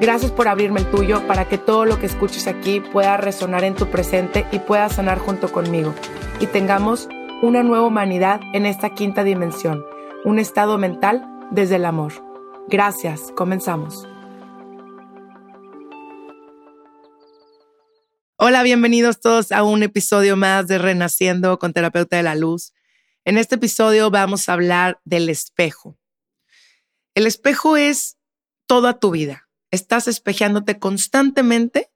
Gracias por abrirme el tuyo para que todo lo que escuches aquí pueda resonar en tu presente y pueda sanar junto conmigo y tengamos una nueva humanidad en esta quinta dimensión, un estado mental desde el amor. Gracias, comenzamos. Hola, bienvenidos todos a un episodio más de Renaciendo con Terapeuta de la Luz. En este episodio vamos a hablar del espejo. El espejo es toda tu vida estás espejeándote constantemente,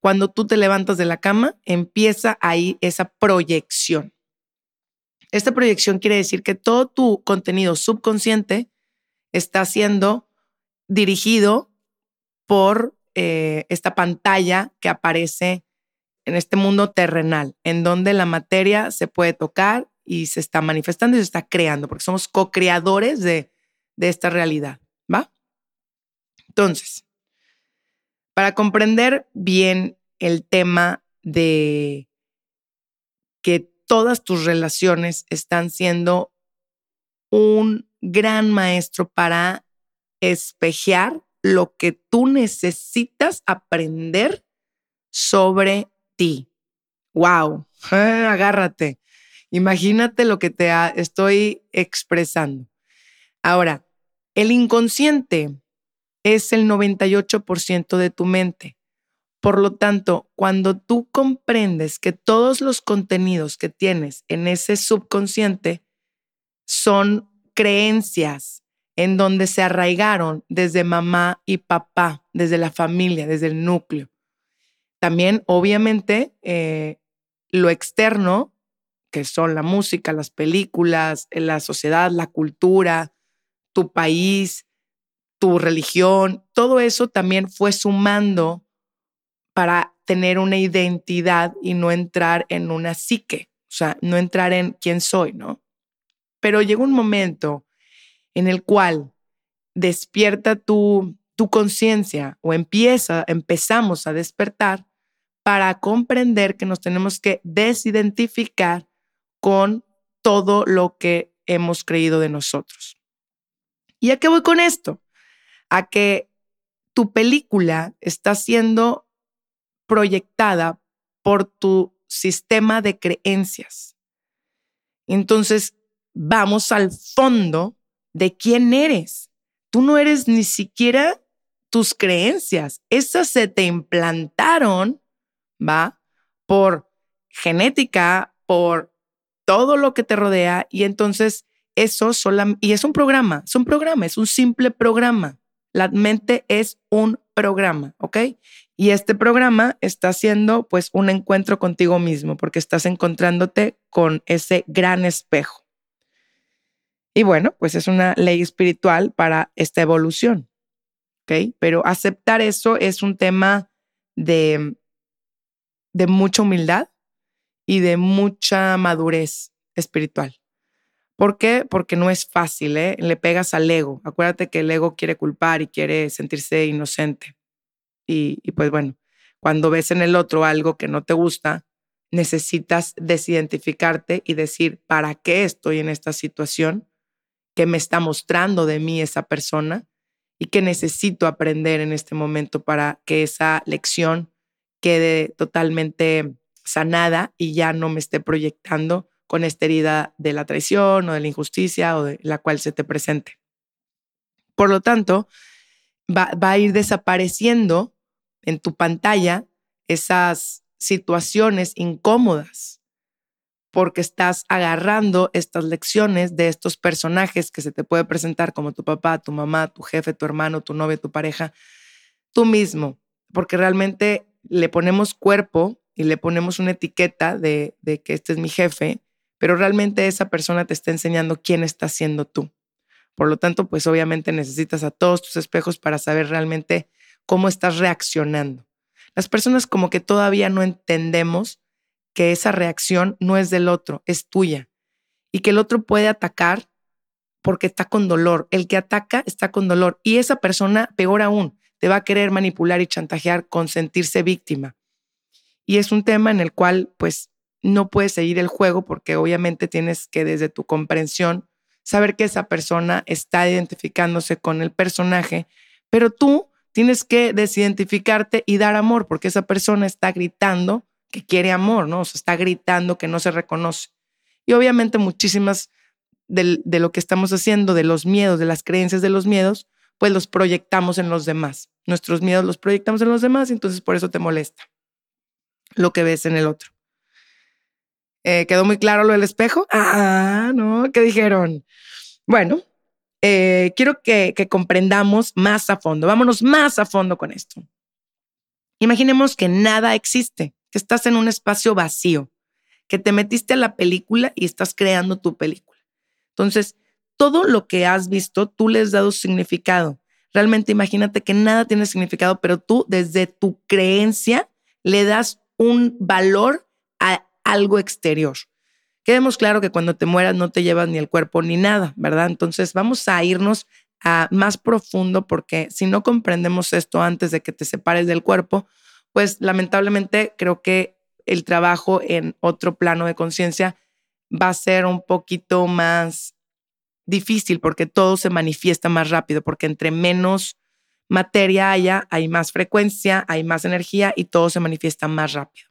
cuando tú te levantas de la cama, empieza ahí esa proyección. Esta proyección quiere decir que todo tu contenido subconsciente está siendo dirigido por eh, esta pantalla que aparece en este mundo terrenal, en donde la materia se puede tocar y se está manifestando y se está creando, porque somos co-creadores de, de esta realidad, ¿va? Entonces, para comprender bien el tema de que todas tus relaciones están siendo un gran maestro para espejear lo que tú necesitas aprender sobre ti. ¡Wow! agárrate. Imagínate lo que te estoy expresando. Ahora, el inconsciente es el 98% de tu mente. Por lo tanto, cuando tú comprendes que todos los contenidos que tienes en ese subconsciente son creencias en donde se arraigaron desde mamá y papá, desde la familia, desde el núcleo. También, obviamente, eh, lo externo, que son la música, las películas, la sociedad, la cultura, tu país, tu religión, todo eso también fue sumando para tener una identidad y no entrar en una psique, o sea, no entrar en quién soy, ¿no? Pero llega un momento en el cual despierta tu, tu conciencia o empieza, empezamos a despertar para comprender que nos tenemos que desidentificar con todo lo que hemos creído de nosotros. ¿Y a qué voy con esto? A que tu película está siendo proyectada por tu sistema de creencias. Entonces, vamos al fondo de quién eres. Tú no eres ni siquiera tus creencias. Esas se te implantaron, ¿va? Por genética, por todo lo que te rodea y entonces eso solamente, y es un programa, es un programa, es un simple programa. La mente es un programa, ¿ok? Y este programa está haciendo pues un encuentro contigo mismo porque estás encontrándote con ese gran espejo. Y bueno, pues es una ley espiritual para esta evolución, ¿ok? Pero aceptar eso es un tema de, de mucha humildad y de mucha madurez espiritual. ¿Por qué? Porque no es fácil, ¿eh? Le pegas al ego. Acuérdate que el ego quiere culpar y quiere sentirse inocente. Y, y pues bueno, cuando ves en el otro algo que no te gusta, necesitas desidentificarte y decir, ¿para qué estoy en esta situación? ¿Qué me está mostrando de mí esa persona? ¿Y qué necesito aprender en este momento para que esa lección quede totalmente sanada y ya no me esté proyectando con esta herida de la traición o de la injusticia o de la cual se te presente. Por lo tanto, va, a ir desapareciendo en tu pantalla esas situaciones incómodas. porque estás agarrando estas lecciones de estos personajes que se te puede presentar como tu papá, tu mamá, tu jefe, tu hermano, tu novia, tu pareja, tú mismo, porque realmente le ponemos cuerpo y le ponemos una etiqueta de, de que este es mi jefe, pero realmente esa persona te está enseñando quién está siendo tú. Por lo tanto, pues obviamente necesitas a todos tus espejos para saber realmente cómo estás reaccionando. Las personas como que todavía no entendemos que esa reacción no es del otro, es tuya. Y que el otro puede atacar porque está con dolor. El que ataca está con dolor. Y esa persona, peor aún, te va a querer manipular y chantajear con sentirse víctima. Y es un tema en el cual, pues, no puedes seguir el juego porque obviamente tienes que desde tu comprensión saber que esa persona está identificándose con el personaje, pero tú tienes que desidentificarte y dar amor porque esa persona está gritando que quiere amor, ¿no? O sea, está gritando que no se reconoce. Y obviamente muchísimas de, de lo que estamos haciendo, de los miedos, de las creencias de los miedos, pues los proyectamos en los demás. Nuestros miedos los proyectamos en los demás y entonces por eso te molesta lo que ves en el otro. Eh, ¿Quedó muy claro lo del espejo? Ah, no, ¿qué dijeron? Bueno, eh, quiero que, que comprendamos más a fondo. Vámonos más a fondo con esto. Imaginemos que nada existe, que estás en un espacio vacío, que te metiste a la película y estás creando tu película. Entonces, todo lo que has visto, tú le has dado significado. Realmente imagínate que nada tiene significado, pero tú desde tu creencia le das un valor algo exterior. Quedemos claro que cuando te mueras no te llevas ni el cuerpo ni nada, ¿verdad? Entonces vamos a irnos a más profundo porque si no comprendemos esto antes de que te separes del cuerpo, pues lamentablemente creo que el trabajo en otro plano de conciencia va a ser un poquito más difícil porque todo se manifiesta más rápido, porque entre menos materia haya, hay más frecuencia, hay más energía y todo se manifiesta más rápido.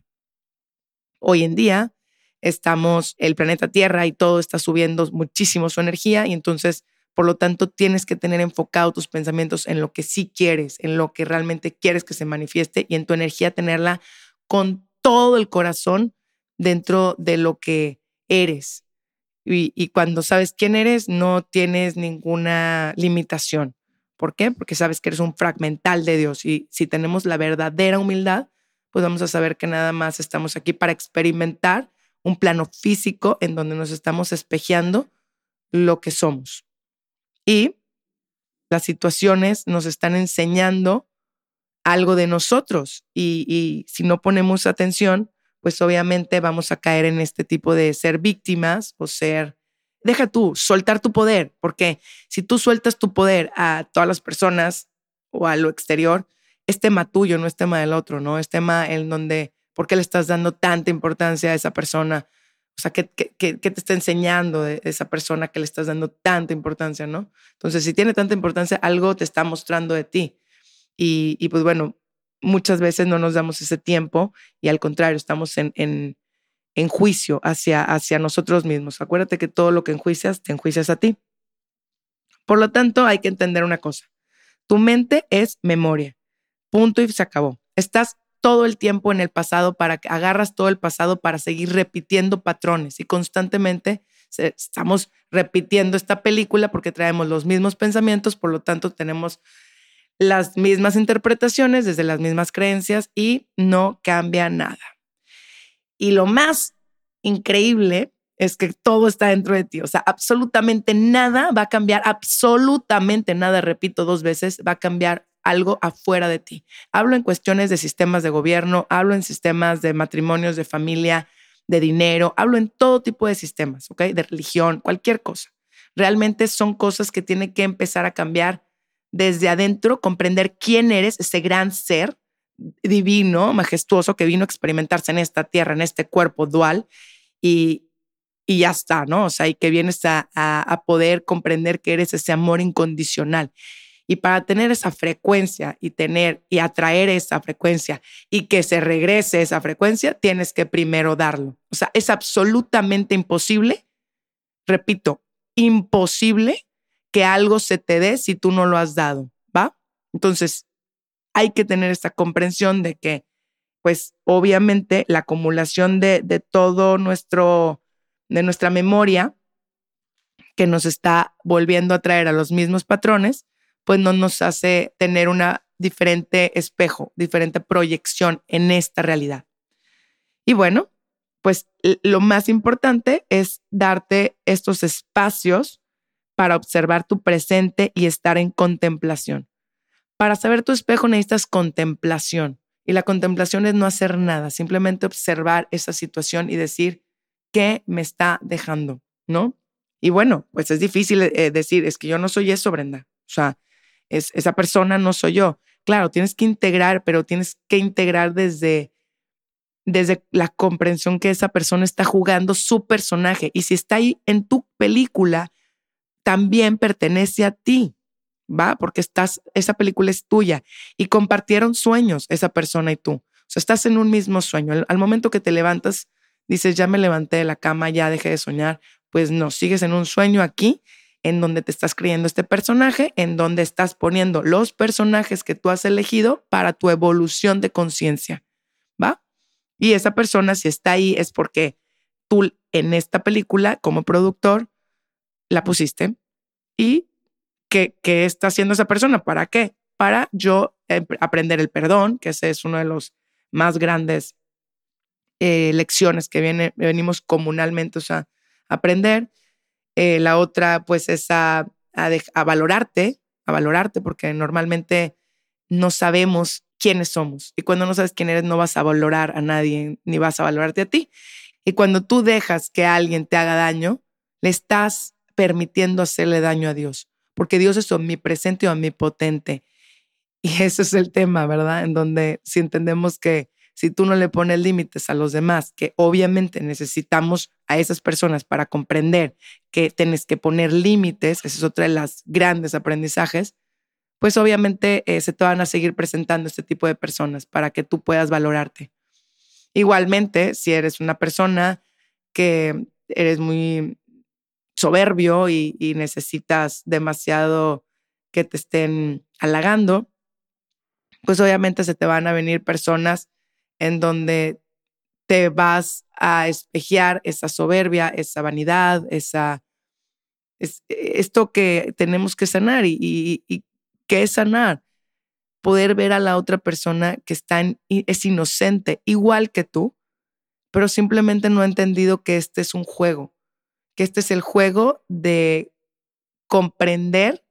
Hoy en día estamos, el planeta Tierra y todo está subiendo muchísimo su energía y entonces, por lo tanto, tienes que tener enfocado tus pensamientos en lo que sí quieres, en lo que realmente quieres que se manifieste y en tu energía tenerla con todo el corazón dentro de lo que eres. Y, y cuando sabes quién eres, no tienes ninguna limitación. ¿Por qué? Porque sabes que eres un fragmental de Dios y si tenemos la verdadera humildad, pues vamos a saber que nada más estamos aquí para experimentar un plano físico en donde nos estamos espejeando lo que somos. Y las situaciones nos están enseñando algo de nosotros y, y, si no ponemos atención, pues obviamente vamos a caer en este tipo de ser víctimas o ser, deja tú, soltar tu poder, porque si tú sueltas tu poder a todas las personas o a lo exterior, es tema tuyo, no es tema del otro, ¿no? Es tema en donde, ¿por qué le estás dando tanta importancia a esa persona? O sea, ¿qué, te está enseñando de esa persona que le estás dando tanta importancia, ¿no? Entonces, si tiene tanta importancia, algo te está mostrando de ti. Y, y pues bueno, muchas veces no nos damos ese tiempo y al contrario, estamos en, en, en juicio hacia, hacia nosotros mismos. Acuérdate que todo lo que enjuicias, te enjuicias a ti. Por lo tanto, hay que entender una cosa. Tu mente es memoria. Punto y se acabó. Estás todo el tiempo en el pasado para que agarras todo el pasado para seguir repitiendo patrones y constantemente estamos repitiendo esta película porque traemos los mismos pensamientos, por lo tanto tenemos las mismas interpretaciones desde las mismas creencias y no cambia nada. Y lo más increíble es que todo está dentro de ti, o sea, absolutamente nada va a cambiar, absolutamente nada, repito dos veces, va a cambiar algo afuera de ti. Hablo en cuestiones de sistemas de gobierno, hablo en sistemas de matrimonios, de familia, de dinero, hablo en todo tipo de sistemas, ¿ok? De religión, cualquier cosa. Realmente son cosas que tienen que empezar a cambiar desde adentro, comprender quién eres, ese gran ser divino, majestuoso que vino a experimentarse en esta tierra, en este cuerpo dual y, y ya está, ¿no? O sea, y que vienes a, a poder comprender que eres ese amor incondicional. Y para tener esa frecuencia y tener y atraer esa frecuencia y que se regrese esa frecuencia, tienes que primero darlo. O sea, es absolutamente imposible, repito, imposible que algo se te dé si tú no lo has dado, ¿va? Entonces, hay que tener esta comprensión de que, pues, obviamente, la acumulación de, de todo nuestro de nuestra memoria que nos está volviendo a traer a los mismos patrones, pues no nos hace tener una diferente espejo, diferente proyección en esta realidad. Y bueno, pues lo más importante es darte estos espacios para observar tu presente y estar en contemplación. Para saber tu espejo necesitas contemplación. Y la contemplación es no hacer nada, simplemente observar esa situación y decir qué me está dejando, ¿no? Y bueno, pues es difícil eh, decir, es que yo no soy eso, Brenda. O sea, es, esa persona no soy yo. Claro, tienes que integrar, pero tienes que integrar desde, desde la comprensión que esa persona está jugando su personaje. Y si está ahí en tu película, también pertenece a ti. ¿va? Porque estás, esa película es tuya y compartieron sueños esa persona y tú. O sea, estás en un mismo sueño. Al, momento que te levantas, dices, ya me levanté de la cama, ya dejé de soñar. Pues no, sigues en un sueño aquí en donde te estás creyendo este personaje, en donde estás poniendo los personajes que tú has elegido para tu evolución de conciencia, ¿va? Y esa persona, si está ahí, es porque tú en esta película, como productor, la pusiste y ¿qué, está haciendo esa persona? ¿Para qué? Para yo em, aprender el perdón, que ese es uno de los más grandes eh, lecciones que viene, venimos comunalmente a aprender. Eh, la otra, pues, es a, valorarte, a valorarte, porque normalmente no sabemos quiénes somos. Y cuando no sabes quién eres, no vas a valorar a nadie, ni vas a valorarte a ti. Y cuando tú dejas que alguien te haga daño, le estás permitiendo hacerle daño a Dios porque Dios es omnipresente o omnipotente. Y ese es el tema, ¿verdad? En donde si entendemos que si tú no le pones límites a los demás, que obviamente necesitamos a esas personas para comprender que tienes que poner límites, ese es otro de los grandes aprendizajes, pues obviamente eh, se te van a seguir presentando este tipo de personas para que tú puedas valorarte. Igualmente, si eres una persona que eres muy soberbio y, necesitas demasiado que te estén halagando, pues obviamente se te van a venir personas en donde te vas a espejear esa soberbia, esa vanidad, esa, esto que tenemos que sanar y, y, qué es sanar. Poder ver a la otra persona que está es inocente, igual que tú, pero simplemente no ha entendido que este es un juego que este es el juego de comprender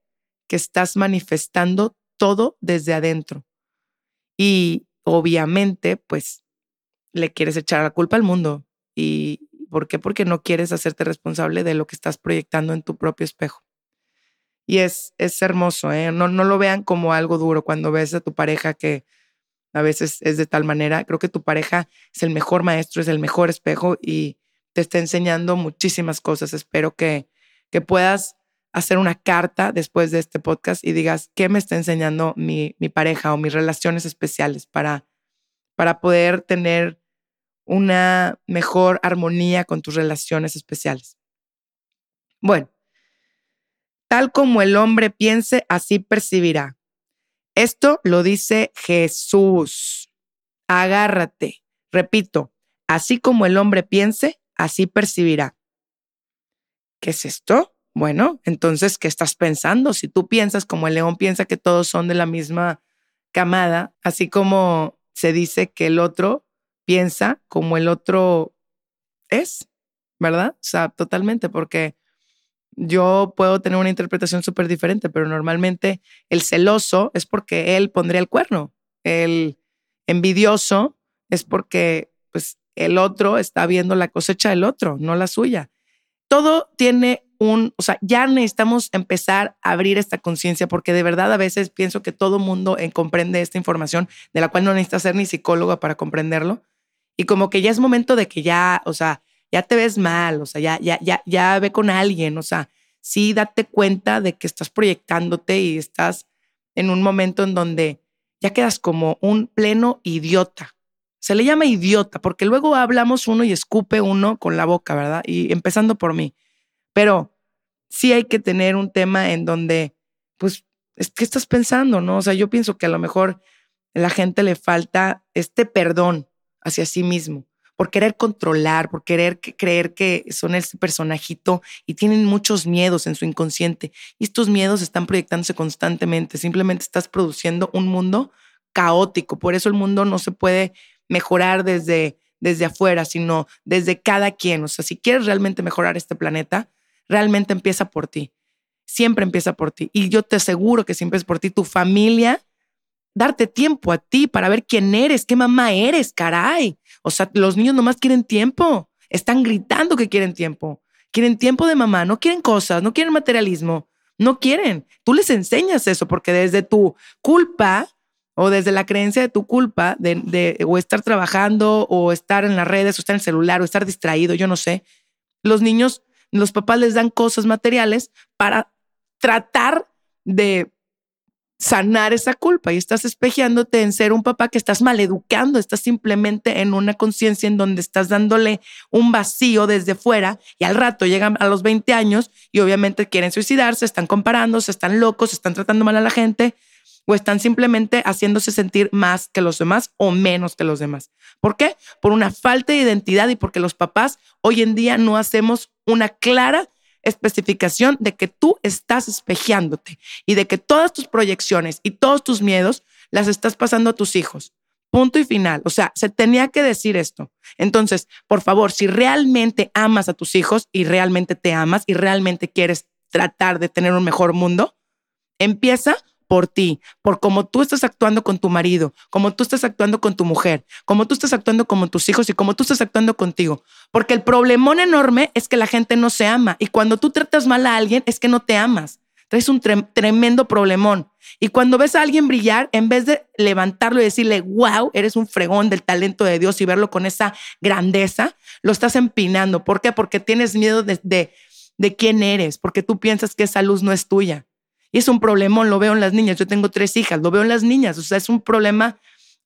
que estás manifestando todo desde adentro. Y obviamente, pues, le quieres echar la culpa al mundo. ¿Y por qué? Porque no quieres hacerte responsable de lo que estás proyectando en tu propio espejo. Y es, es hermoso, ¿eh? No, no lo vean como algo duro cuando ves a tu pareja que a veces es de tal manera. Creo que tu pareja es el mejor maestro, es el mejor espejo y te está enseñando muchísimas cosas. Espero que, que puedas hacer una carta después de este podcast y digas qué me está enseñando mi, pareja o mis relaciones especiales para, para poder tener una mejor armonía con tus relaciones especiales. Bueno, tal como el hombre piense, así percibirá. Esto lo dice Jesús. Agárrate. Repito, así como el hombre piense, así percibirá. ¿Qué es esto? Bueno, entonces, ¿qué estás pensando? Si tú piensas como el león piensa que todos son de la misma camada, así como se dice que el otro piensa como el otro es, ¿verdad? O sea, totalmente, porque yo puedo tener una interpretación súper diferente, pero normalmente el celoso es porque él pondría el cuerno, el envidioso es porque pues el otro está viendo la cosecha del otro, no la suya. Todo tiene un, o sea, ya necesitamos empezar a abrir esta conciencia porque de verdad a veces pienso que todo mundo comprende esta información de la cual no necesitas ser ni psicóloga para comprenderlo. Y como que ya es momento de que ya, o sea, ya te ves mal, o sea, ya, ya, ya, ya ve con alguien, o sea, sí date cuenta de que estás proyectándote y estás en un momento en donde ya quedas como un pleno idiota. Se le llama idiota porque luego hablamos uno y escupe uno con la boca, ¿verdad? Y empezando por mí. Pero sí hay que tener un tema en donde, pues, ¿qué estás pensando, no? O sea, yo pienso que a lo mejor a la gente le falta este perdón hacia sí mismo, por querer controlar, por querer creer que son ese personajito y tienen muchos miedos en su inconsciente. Y estos miedos están proyectándose constantemente. Simplemente estás produciendo un mundo caótico. Por eso el mundo no se puede mejorar desde, desde afuera, sino desde cada quien. O sea, si quieres realmente mejorar este planeta, realmente empieza por ti. Siempre empieza por ti. Y yo te aseguro que siempre es por ti. Tu familia darte tiempo a ti para ver quién eres, qué mamá eres, caray. O sea, los niños nomás quieren tiempo. Están gritando que quieren tiempo. Quieren tiempo de mamá, no quieren cosas, no quieren materialismo, no quieren. Tú les enseñas eso porque desde tu culpa o desde la creencia de tu culpa de, de, o estar trabajando o estar en las redes o estar en el celular o estar distraído, yo no sé, los niños, los papás les dan cosas materiales para tratar de sanar esa culpa y estás espejeándote en ser un papá que estás maleducando, estás simplemente en una conciencia en donde estás dándole un vacío desde fuera y al rato llegan a los 20 años y obviamente quieren suicidarse, están comparándose, están locos, están tratando mal a la gente o están simplemente haciéndose sentir más que los demás o menos que los demás. ¿Por qué? Por una falta de identidad y porque los papás hoy en día no hacemos una clara especificación de que tú estás espejeándote y de que todas tus proyecciones y todos tus miedos las estás pasando a tus hijos. Punto y final. O sea, se tenía que decir esto. Entonces, por favor, si realmente amas a tus hijos y realmente te amas y realmente quieres tratar de tener un mejor mundo, empieza por ti, por cómo tú estás actuando con tu marido, cómo tú estás actuando con tu mujer, cómo tú estás actuando con tus hijos y cómo tú estás actuando contigo. Porque el problemón enorme es que la gente no se ama y cuando tú tratas mal a alguien es que no te amas. Traes un tremendo problemón. Y cuando ves a alguien brillar, en vez de levantarlo y decirle, wow, eres un fregón del talento de Dios y verlo con esa grandeza, lo estás empinando. ¿Por qué? Porque tienes miedo de, de, de quién eres, porque tú piensas que esa luz no es tuya. Y es un problemón, lo veo en las niñas. Yo tengo tres hijas, lo veo en las niñas. O sea, es un problema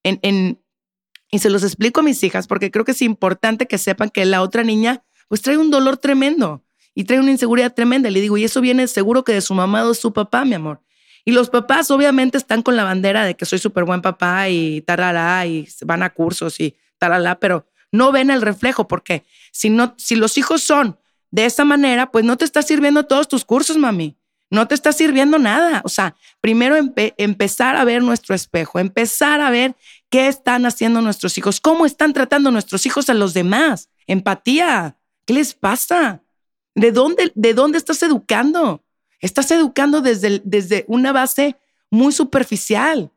y se los explico a mis hijas porque creo que es importante que sepan que la otra niña pues trae un dolor tremendo y trae una inseguridad tremenda. Le digo, y eso viene seguro que de su mamá o de su papá, mi amor. Y los papás obviamente están con la bandera de que soy súper buen papá y tarará y van a cursos y taralá, pero no ven el reflejo porque si, no, si los hijos son de esa manera, pues no te está sirviendo todos tus cursos, mami no te está sirviendo nada. O sea, primero empezar a ver nuestro espejo, empezar a ver qué están haciendo nuestros hijos, cómo están tratando nuestros hijos a los demás. Empatía. ¿Qué les pasa? ¿De dónde, de dónde estás educando? Estás educando desde, desde una base muy superficial,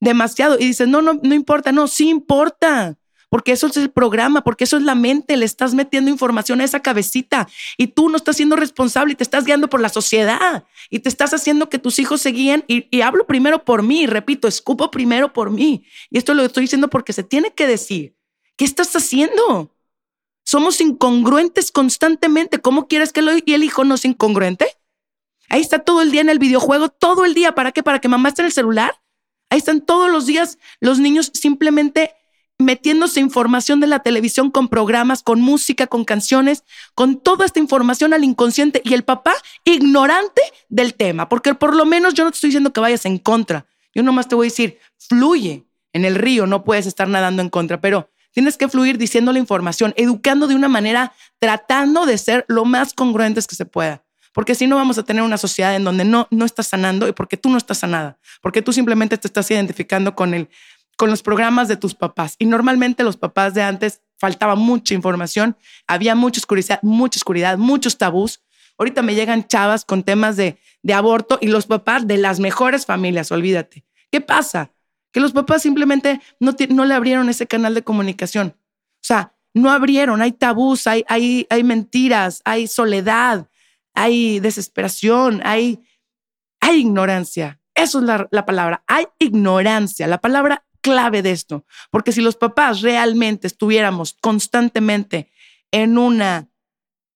demasiado. Y dices, no, no, no importa, no, sí importa porque eso es el programa, porque eso es la mente, le estás metiendo información a esa cabecita y tú no estás siendo responsable y te estás guiando por la sociedad y te estás haciendo que tus hijos se guíen y, hablo primero por mí, repito, escupo primero por mí. Y esto lo estoy diciendo porque se tiene que decir. ¿Qué estás haciendo? Somos incongruentes constantemente. ¿Cómo quieres que el hijo no sea incongruente? Ahí está todo el día en el videojuego, todo el día. ¿Para qué? ¿Para que mamá esté en el celular? Ahí están todos los días los niños simplemente metiéndose información de la televisión con programas, con música, con canciones, con toda esta información al inconsciente y el papá ignorante del tema, porque por lo menos yo no te estoy diciendo que vayas en contra, yo nomás te voy a decir, fluye en el río, no puedes estar nadando en contra, pero tienes que fluir diciendo la información, educando de una manera, tratando de ser lo más congruentes que se pueda. Porque si no vamos a tener una sociedad en donde no, no estás sanando y porque tú no estás sanada, porque tú simplemente te estás identificando con el con los programas de tus papás. Y normalmente los papás de antes faltaba mucha información, había mucha oscuridad, mucha oscuridad, muchos tabús. Ahorita me llegan chavas con temas de, de aborto y los papás de las mejores familias, olvídate. ¿Qué pasa? Que los papás simplemente no, no le abrieron ese canal de comunicación. O sea, no abrieron, hay tabús, hay, hay, hay mentiras, hay soledad, hay desesperación, hay, hay ignorancia. Eso es la, la palabra, hay ignorancia. La palabra clave de esto, porque si los papás realmente estuviéramos constantemente en una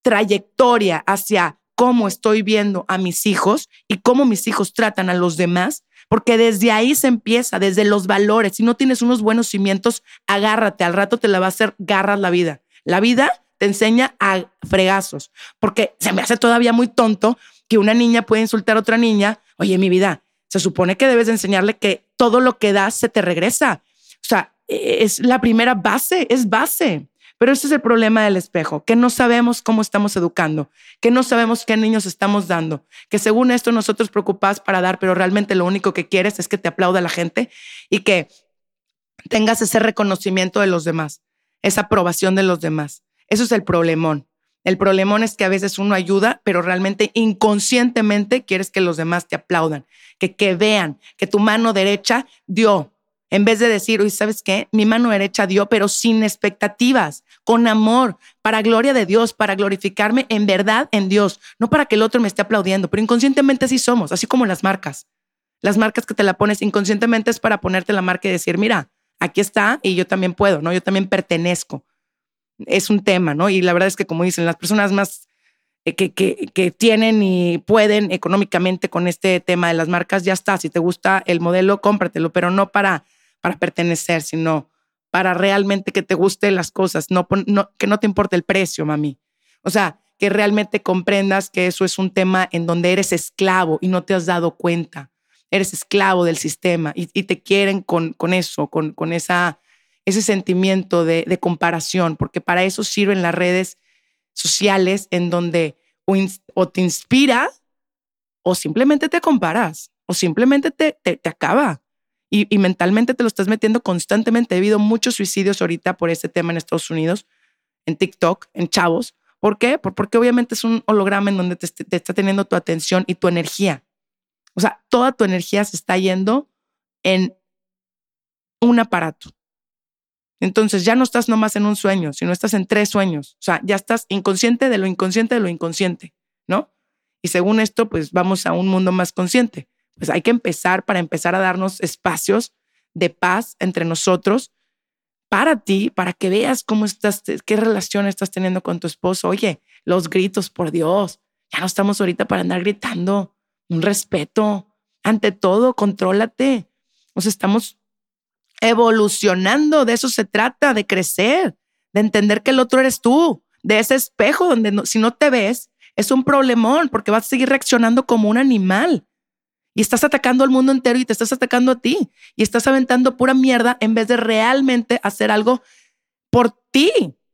trayectoria hacia cómo estoy viendo a mis hijos y cómo mis hijos tratan a los demás, porque desde ahí se empieza, desde los valores. Si no tienes unos buenos cimientos, agárrate, al rato te la va a hacer garras la vida. La vida te enseña a fregazos, porque se me hace todavía muy tonto que una niña puede insultar a otra niña. Oye, mi vida, se supone que debes enseñarle que todo lo que das se te regresa. O sea, e-, es la primera base, es base. Pero ese es el problema del espejo, que no sabemos cómo estamos educando, que no sabemos qué niños estamos dando, que según esto nosotros preocupados para dar, pero realmente lo único que quieres es que te aplauda la gente y que tengas ese reconocimiento de los demás, esa aprobación de los demás. Eso es el problemón. El problemón es que a veces uno ayuda, pero realmente inconscientemente quieres que los demás te aplaudan, que, que vean que tu mano derecha dio, en vez de decir, oye, ¿sabes qué? Mi mano derecha dio, pero sin expectativas, con amor, para gloria de Dios, para glorificarme en verdad en Dios, no para que el otro me esté aplaudiendo, pero inconscientemente así somos, así como las marcas. Las marcas que te la pones inconscientemente es para ponerte la marca y decir, mira, aquí está y yo también puedo, ¿no? Yo también pertenezco. Es un tema, ¿no? Y la verdad es que, como dicen, las personas más eh, que, que, tienen y pueden económicamente con este tema de las marcas, ya está. Si te gusta el modelo, cómpratelo, pero no para para pertenecer, sino para realmente que te gusten las cosas, no, que no te importe el precio, mami. O sea, que realmente comprendas que eso es un tema en donde eres esclavo y no te has dado cuenta. Eres esclavo del sistema y, te quieren con, con eso, con, con esa, ese sentimiento de, comparación, porque para eso sirven las redes sociales en donde o, te inspira o simplemente te comparas o simplemente te, te, te acaba y, mentalmente te lo estás metiendo constantemente. He habido muchos suicidios ahorita por este tema en Estados Unidos, en TikTok, en chavos. ¿Por qué? Porque obviamente es un holograma en donde te, te está teniendo tu atención y tu energía. O sea, toda tu energía se está yendo en un aparato. Entonces ya no estás nomás en un sueño, sino estás en tres sueños. O sea, ya estás inconsciente de lo inconsciente de lo inconsciente, ¿no? Y según esto, pues vamos a un mundo más consciente pues hay que empezar para empezar a darnos espacios de paz entre nosotros para ti, para que veas cómo estás, qué relación estás teniendo con tu esposo. Oye, los gritos, por Dios, ya no estamos ahorita para andar gritando. Un respeto. Ante todo, contrólate. O sea, estamos evolucionando. De eso se trata, de crecer, de entender que el otro eres tú, de ese espejo donde si no te ves, es un problemón porque vas a seguir reaccionando como un animal y estás atacando al mundo entero y te estás atacando a ti y estás aventando pura mierda en vez de realmente hacer algo por ti.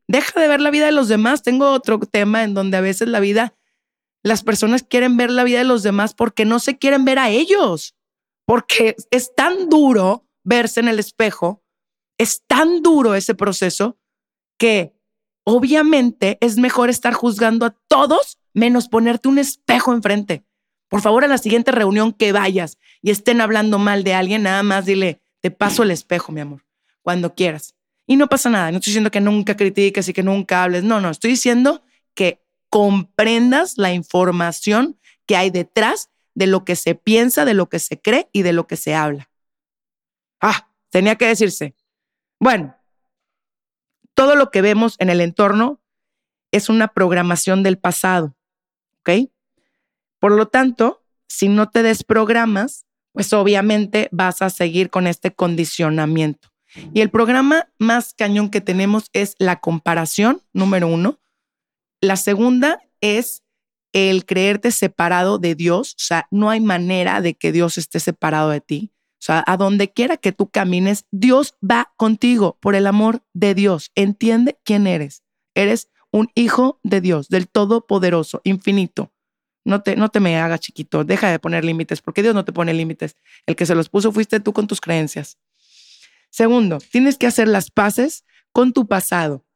Deja de ver la vida de los demás. Tengo otro tema en donde a veces la vida, las personas quieren ver la vida de los demás porque no se quieren ver a ellos, porque es tan duro verse en el espejo, es tan duro ese proceso que obviamente es mejor estar juzgando a todos menos ponerte un espejo enfrente. Por favor, a la siguiente reunión que vayas y estén hablando mal de alguien, nada más dile, te paso el espejo, mi amor, cuando quieras. Y no pasa nada, no estoy diciendo que nunca critiques y que nunca hables, no, no, estoy diciendo que comprendas la información que hay detrás de lo que se piensa, de lo que se cree y de lo que se habla. Ah, tenía que decirse. Bueno, todo lo que vemos en el entorno es una programación del pasado, ¿ok? Por lo tanto, si no te desprogramas, pues obviamente vas a seguir con este condicionamiento. Y el programa más cañón que tenemos es la comparación, número uno. La segunda es el creerte separado de Dios. O sea, no hay manera de que Dios esté separado de ti. O sea, a donde quiera que tú camines, Dios va contigo por el amor de Dios. Entiende quién eres. Eres un hijo de Dios, del Todopoderoso, infinito. No te, no te me hagas chiquito, deja de poner límites, porque Dios no te pone límites. El que se los puso fuiste tú con tus creencias. Segundo, tienes que hacer las paces con tu pasado,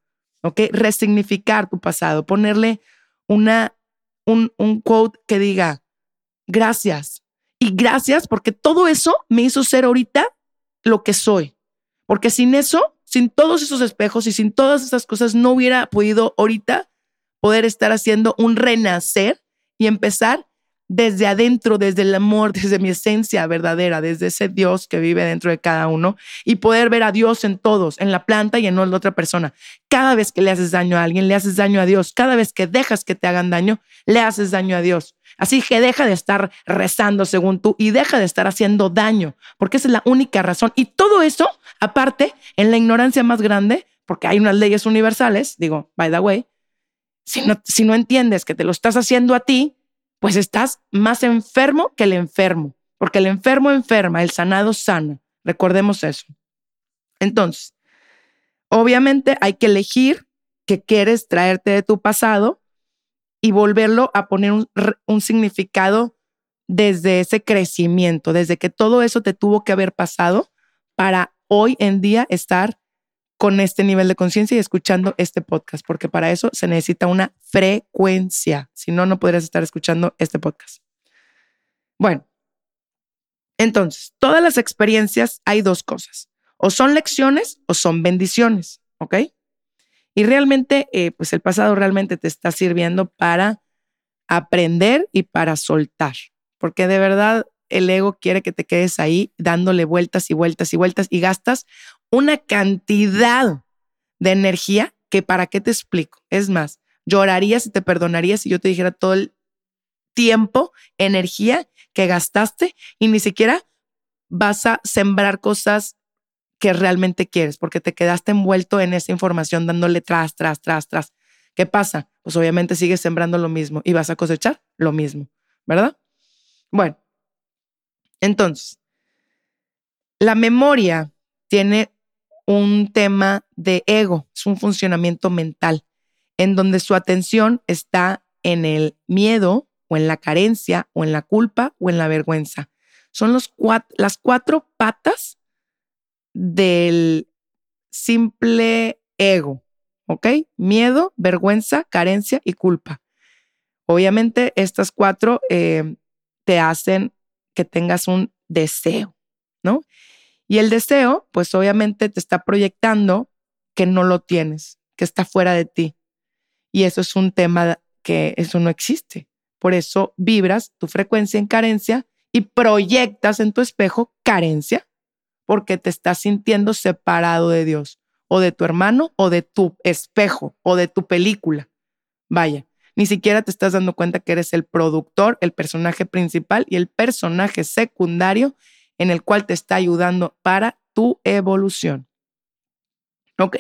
¿ok? Resignificar tu pasado, ponerle una, un, un quote que diga, gracias. Y gracias porque todo eso me hizo ser ahorita lo que soy. Porque sin eso, sin todos esos espejos y sin todas esas cosas, no hubiera podido ahorita poder estar haciendo un renacer y empezar desde adentro, desde el amor, desde mi esencia verdadera, desde ese Dios que vive dentro de cada uno y poder ver a Dios en todos, en la planta y en la otra persona. Cada vez que le haces daño a alguien, le haces daño a Dios. Cada vez que dejas que te hagan daño, le haces daño a Dios. Así que deja de estar rezando según tú y deja de estar haciendo daño, porque esa es la única razón. Y todo eso, aparte, en la ignorancia más grande, porque hay unas leyes universales, digo, by the way, si no, si no entiendes que te lo estás haciendo a ti, pues estás más enfermo que el enfermo, porque el enfermo enferma, el sanado sana. Recordemos eso. Entonces, obviamente hay que elegir que quieres traerte de tu pasado y volverlo a poner un, significado desde ese crecimiento, desde que todo eso te tuvo que haber pasado para hoy en día estar con este nivel de conciencia y escuchando este podcast, porque para eso se necesita una frecuencia. Si no, no podrías estar escuchando este podcast. Bueno, entonces, todas las experiencias hay dos cosas. O son lecciones o son bendiciones, ¿ok? Y realmente, eh, pues el pasado realmente te está sirviendo para aprender y para soltar, porque de verdad el ego quiere que te quedes ahí dándole vueltas y vueltas y vueltas y gastas una cantidad de energía que para qué te explico. Es más, llorarías y te perdonarías si yo te dijera todo el tiempo, energía que gastaste y ni siquiera vas a sembrar cosas que realmente quieres porque te quedaste envuelto en esa información dándole tras, tras, tras, tras. ¿Qué pasa? Pues obviamente sigues sembrando lo mismo y vas a cosechar lo mismo, ¿verdad? Bueno, entonces, la memoria tiene un tema de ego, es un funcionamiento mental, en donde su atención está en el miedo o en la carencia o en la culpa o en la vergüenza. Son los las cuatro patas del simple ego, ¿ok? Miedo, vergüenza, carencia y culpa. Obviamente estas cuatro eh, te hacen que tengas un deseo, ¿no? Y el deseo, pues obviamente te está proyectando que no lo tienes, que está fuera de ti. Y eso es un tema que eso no existe. Por eso vibras tu frecuencia en carencia y proyectas en tu espejo carencia porque te estás sintiendo separado de Dios o de tu hermano o de tu espejo o de tu película. Vaya, ni siquiera te estás dando cuenta que eres el productor, el personaje principal y el personaje secundario en el cual te está ayudando para tu evolución. Ok.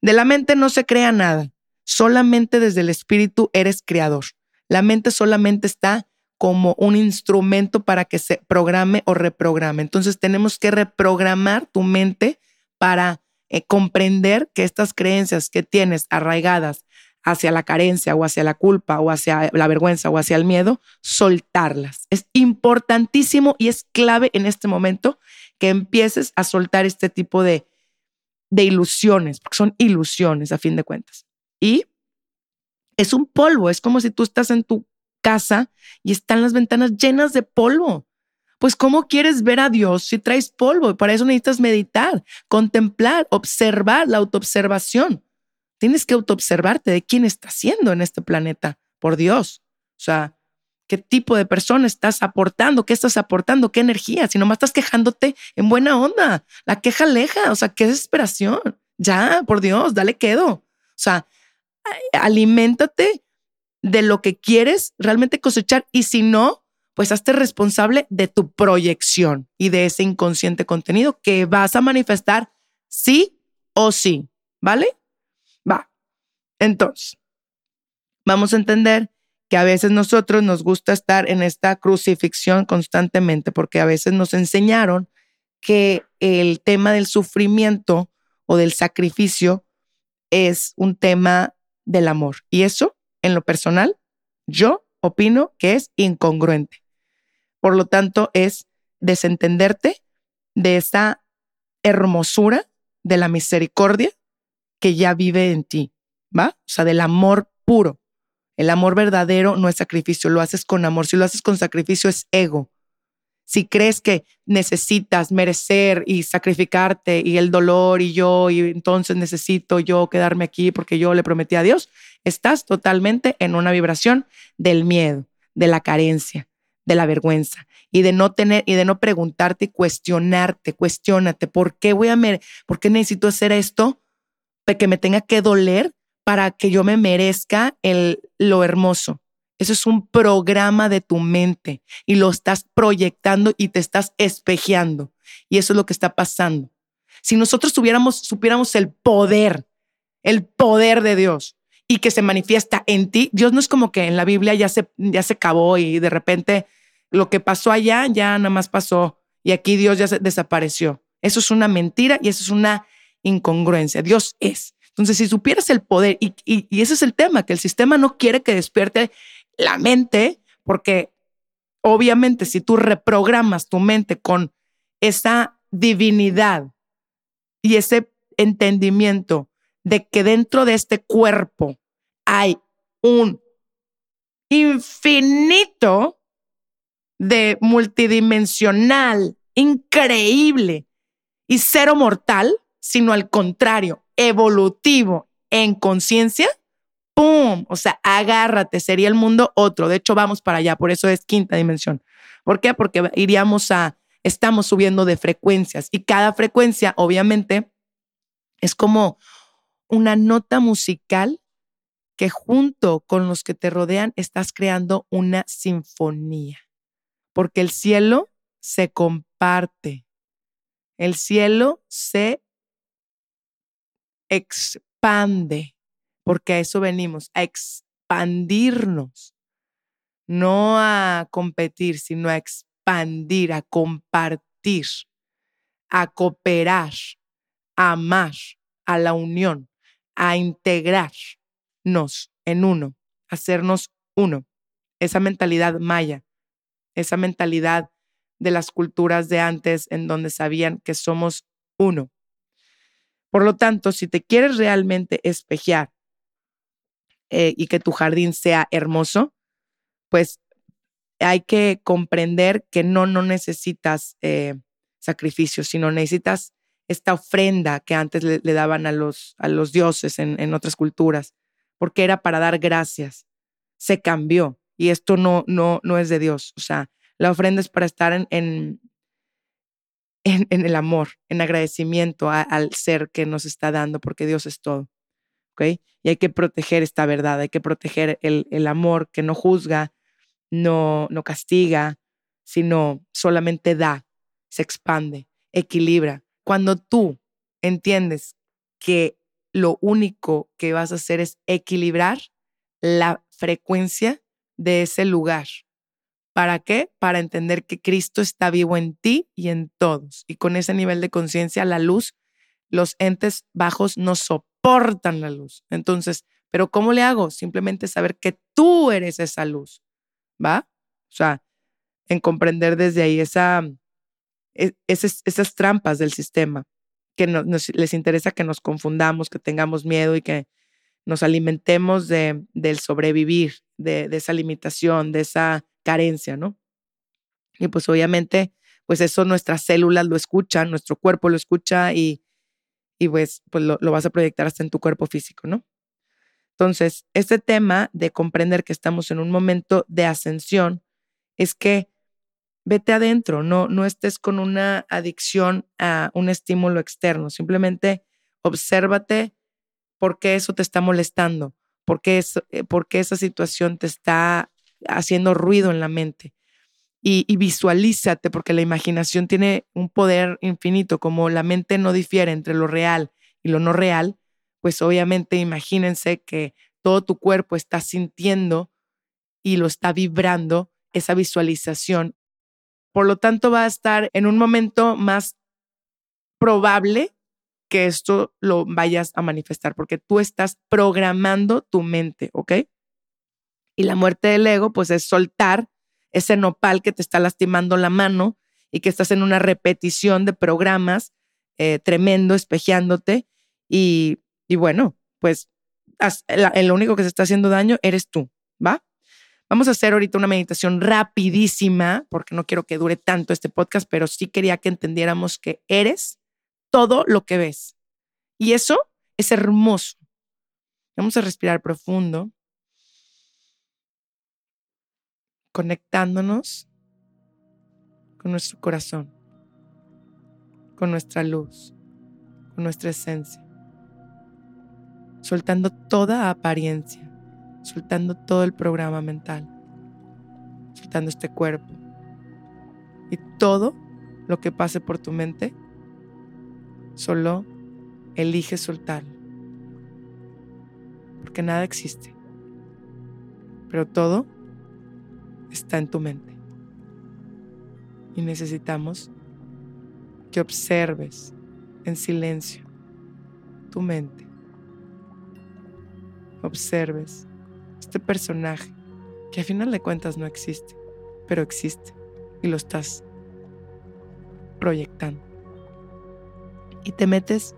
De la mente no se crea nada, solamente desde el espíritu eres creador. La mente solamente está como un instrumento para que se programe o reprograme. Entonces tenemos que reprogramar tu mente para eh, comprender que estas creencias que tienes arraigadas hacia la carencia o hacia la culpa o hacia la vergüenza o hacia el miedo, soltarlas. Es importantísimo y es clave en este momento que empieces a soltar este tipo de, de ilusiones, porque son ilusiones a fin de cuentas. Y es un polvo, es como si tú estás en tu casa y están las ventanas llenas de polvo. Pues ¿cómo quieres ver a Dios si traes polvo? Y para eso necesitas meditar, contemplar, observar la autoobservación. Tienes que autoobservarte de quién estás siendo en este planeta, por Dios. O sea, qué tipo de persona estás aportando, qué estás aportando, qué energía. Si nomás estás quejándote en buena onda, la queja aleja, o sea, qué desesperación. Ya, por Dios, dale quedo. O sea, aliméntate de lo que quieres realmente cosechar y si no, pues hazte responsable de tu proyección y de ese inconsciente contenido que vas a manifestar sí o sí, ¿vale? Va. Entonces, vamos a entender que a veces nosotros nos gusta estar en esta crucifixión constantemente porque a veces nos enseñaron que el tema del sufrimiento o del sacrificio es un tema del amor. Y eso, en lo personal, yo opino que es incongruente. Por lo tanto, es desentenderte de esa hermosura de la misericordia que ya vive en ti, ¿va? O sea, del amor puro. El amor verdadero no es sacrificio, lo haces con amor. Si lo haces con sacrificio es ego. Si crees que necesitas merecer y sacrificarte y el dolor y yo y entonces necesito yo quedarme aquí porque yo le prometí a Dios, estás totalmente en una vibración del miedo, de la carencia, de la vergüenza y de no tener y de no preguntarte y cuestionarte, cuestionate, ¿por qué voy a por qué necesito hacer esto? que me tenga que doler para que yo me merezca el, lo hermoso. Eso es un programa de tu mente y lo estás proyectando y te estás espejeando. Y eso es lo que está pasando. Si nosotros tuviéramos, supiéramos el poder, el poder de Dios y que se manifiesta en ti, Dios no es como que en la Biblia ya se, ya se acabó y de repente lo que pasó allá ya nada más pasó y aquí Dios ya se desapareció. Eso es una mentira y eso es una incongruencia. Dios es. Entonces, si supieras el poder, y, y ese es el tema, que el sistema no quiere que despierte la mente, porque obviamente si tú reprogramas tu mente con esa divinidad y ese entendimiento de que dentro de este cuerpo hay un infinito de multidimensional, increíble y cero mortal, sino al contrario, evolutivo en conciencia, ¡pum! O sea, agárrate, sería el mundo otro. De hecho, vamos para allá, por eso es quinta dimensión. ¿Por qué? Porque iríamos a, estamos subiendo de frecuencias y cada frecuencia, obviamente, es como una nota musical que junto con los que te rodean estás creando una sinfonía, porque el cielo se comparte, el cielo se expande, porque a eso venimos, a expandirnos, no a competir, sino a expandir, a compartir, a cooperar, a amar, a la unión, a integrarnos en uno, hacernos uno. Esa mentalidad maya, esa mentalidad de las culturas de antes en donde sabían que somos uno. Por lo tanto, si te quieres realmente espejear eh, y que tu jardín sea hermoso, pues hay que comprender que no, no necesitas eh, sacrificios, sino necesitas esta ofrenda que antes le, daban a los, a los dioses en, en, otras culturas, porque era para dar gracias. Se cambió y esto no, no, no es de Dios. O sea, la ofrenda es para estar en, en, en, el amor, en agradecimiento al ser que nos está dando, porque Dios es todo. Y hay que proteger esta verdad, hay que proteger el, el amor que no juzga, no, no castiga, sino solamente da, se expande, equilibra. Cuando tú entiendes que lo único que vas a hacer es equilibrar la frecuencia de ese lugar. ¿Para qué? Para entender que Cristo está vivo en ti y en todos. Y con ese nivel de conciencia, la luz, los entes bajos no soportan la luz. Entonces, ¿pero cómo le hago? Simplemente saber que tú eres esa luz. ¿Va? O sea, en comprender desde ahí esa, e, esas, esas trampas del sistema, que nos, les interesa que nos confundamos, que tengamos miedo y que nos alimentemos de, del sobrevivir, de, de esa limitación, de esa carencia, ¿no? Y pues obviamente, pues eso nuestras células lo escuchan, nuestro cuerpo lo escucha y, y pues, pues lo, lo, vas a proyectar hasta en tu cuerpo físico, ¿no? Entonces, este tema de comprender que estamos en un momento de ascensión es que vete adentro, no, no estés con una adicción a un estímulo externo, simplemente obsérvate por qué eso te está molestando, por qué, eh, por qué esa situación te está haciendo ruido en la mente. Y, visualízate, porque la imaginación tiene un poder infinito, como la mente no difiere entre lo real y lo no real, pues obviamente imagínense que todo tu cuerpo está sintiendo y lo está vibrando esa visualización por lo tanto, va a estar en un momento más probable que esto lo vayas a manifestar, porque tú estás programando tu mente, ¿ok? Y la muerte del ego, pues es soltar ese nopal que te está lastimando la mano y que estás en una repetición de programas eh, tremendo, espejeándote. Y, y bueno, pues el, el único que se está haciendo daño eres tú, ¿va? Vamos a hacer ahorita una meditación rapidísima, porque no quiero que dure tanto este podcast, pero sí quería que entendiéramos que eres todo lo que ves. Y eso es hermoso. Vamos a respirar profundo, conectándonos con nuestro corazón, con nuestra luz, con nuestra esencia, soltando toda apariencia soltando todo el programa mental, soltando este cuerpo. Y todo lo que pase por tu mente, solo elige soltar. Porque nada existe. Pero todo está en tu mente. Y necesitamos que observes en silencio tu mente observes este personaje que a final de cuentas no existe, pero existe y lo estás proyectando. Y te metes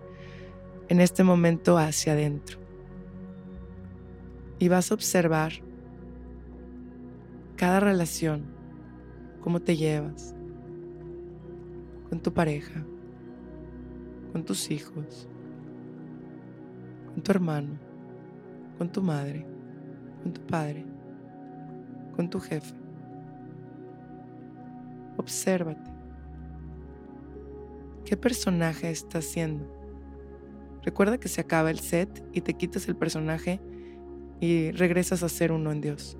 en este momento hacia adentro. Y vas a observar cada relación, cómo te llevas con tu pareja, con tus hijos, con tu hermano, con tu madre, con tu padre, con tu jefe. Obsérvate. ¿Qué personaje estás siendo? Recuerda que se acaba el set y te quitas el personaje y regresas a ser uno en Dios.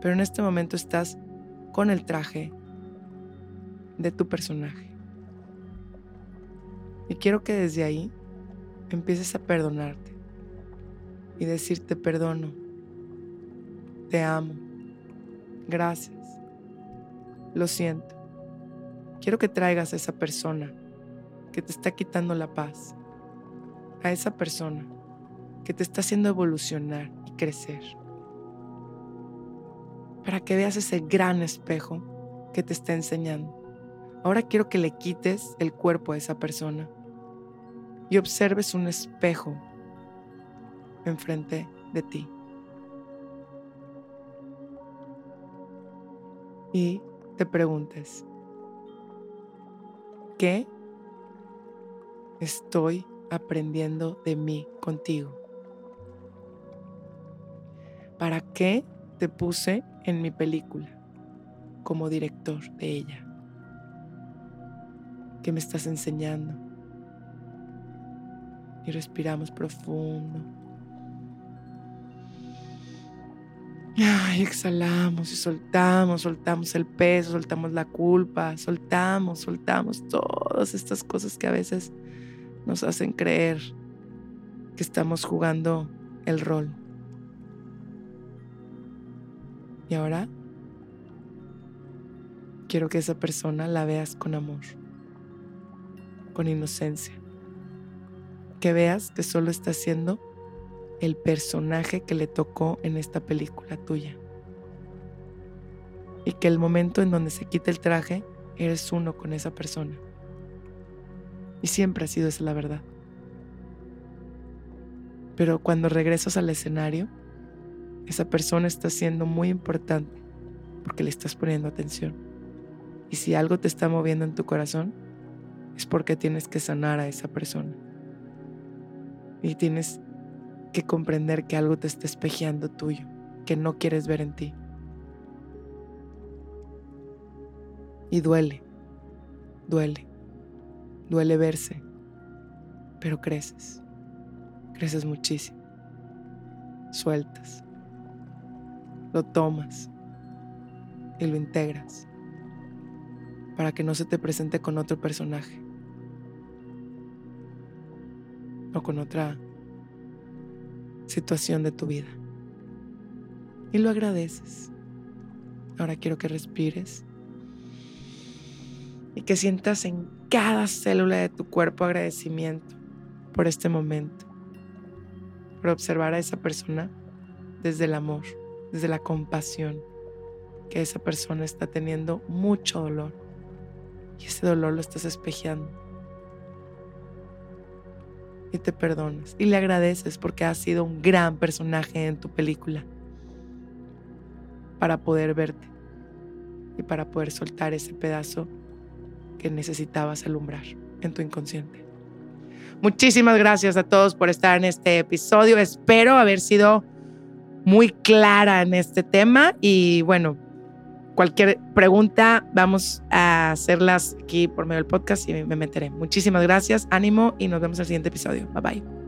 Pero en este momento estás con el traje de tu personaje. Y quiero que desde ahí empieces a perdonarte y decirte perdono, te amo, gracias, lo siento. Quiero que traigas a esa persona que te está quitando la paz, a esa persona que te está haciendo evolucionar y crecer, para que veas ese gran espejo que te está enseñando. Ahora quiero que le quites el cuerpo a esa persona y observes un espejo enfrente de ti. Y te preguntes, ¿qué estoy aprendiendo de mí contigo? ¿Para qué te puse en mi película como director de ella? ¿Qué me estás enseñando? Y respiramos profundo. Y exhalamos y soltamos, soltamos el peso, soltamos la culpa, soltamos, soltamos todas estas cosas que a veces nos hacen creer que estamos jugando el rol. Y ahora quiero que esa persona la veas con amor, con inocencia. Que veas que solo está siendo el personaje que le tocó en esta película tuya. Y que el momento en donde se quita el traje, eres uno con esa persona. Y siempre ha sido esa la verdad. Pero cuando regresas al escenario, esa persona está siendo muy importante porque le estás poniendo atención. Y si algo te está moviendo en tu corazón, es porque tienes que sanar a esa persona. Y tienes que comprender que algo te está espejeando tuyo, que no quieres ver en ti. Y duele, duele, duele verse, pero creces, creces muchísimo, sueltas, lo tomas y lo integras para que no se te presente con otro personaje o con otra situación de tu vida. Y lo agradeces. Ahora quiero que respires y que sientas en cada célula de tu cuerpo agradecimiento por este momento, por observar a esa persona desde el amor, desde la compasión, que esa persona está teniendo mucho dolor. Y ese dolor lo estás espejeando. Y te perdonas. Y le agradeces porque has sido un gran personaje en tu película. Para poder verte. Y para poder soltar ese pedazo que necesitabas alumbrar en tu inconsciente. Muchísimas gracias a todos por estar en este episodio. Espero haber sido muy clara en este tema y bueno, cualquier pregunta vamos a hacerlas aquí por medio del podcast y me meteré. Muchísimas gracias, ánimo y nos vemos en el siguiente episodio. Bye bye.